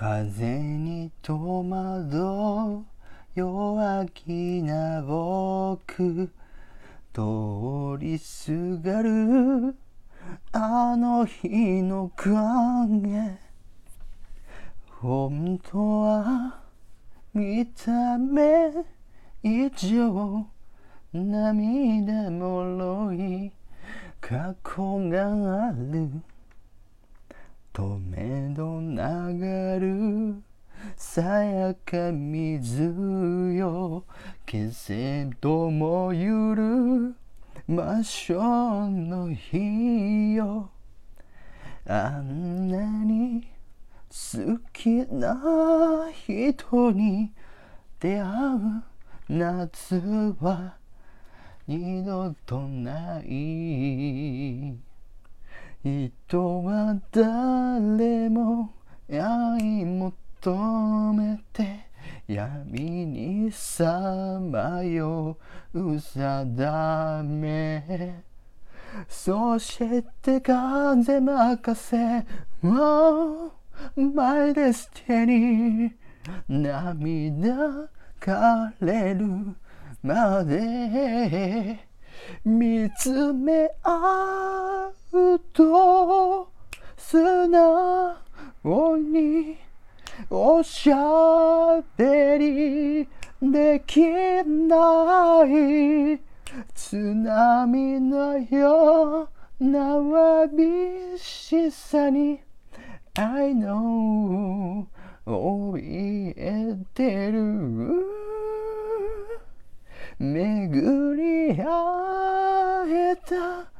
風に戸惑う弱気な僕。通りすがる。あの日の影本当は見た目以上涙もろい過去がある。とめど流るさやか水よ消せともゆる魔性の日よ。あんなに好きな人に出会う夏は二度とない。人は誰も愛求めて闇にさまよう定め。そして風任せ Oh my destiny 涙枯れるまで。見つめ合うと素直におしゃべりできない。津波のようなわびしさに I know 怯えてる。巡り会えた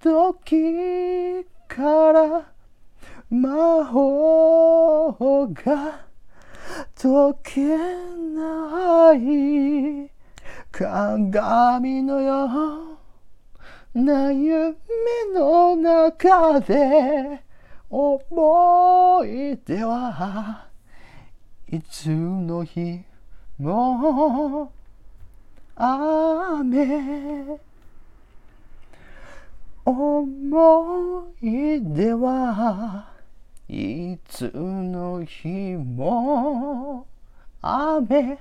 時から魔法が解けない鏡のような夢の中で思い出はいつの日も雨思い出はいつの日も雨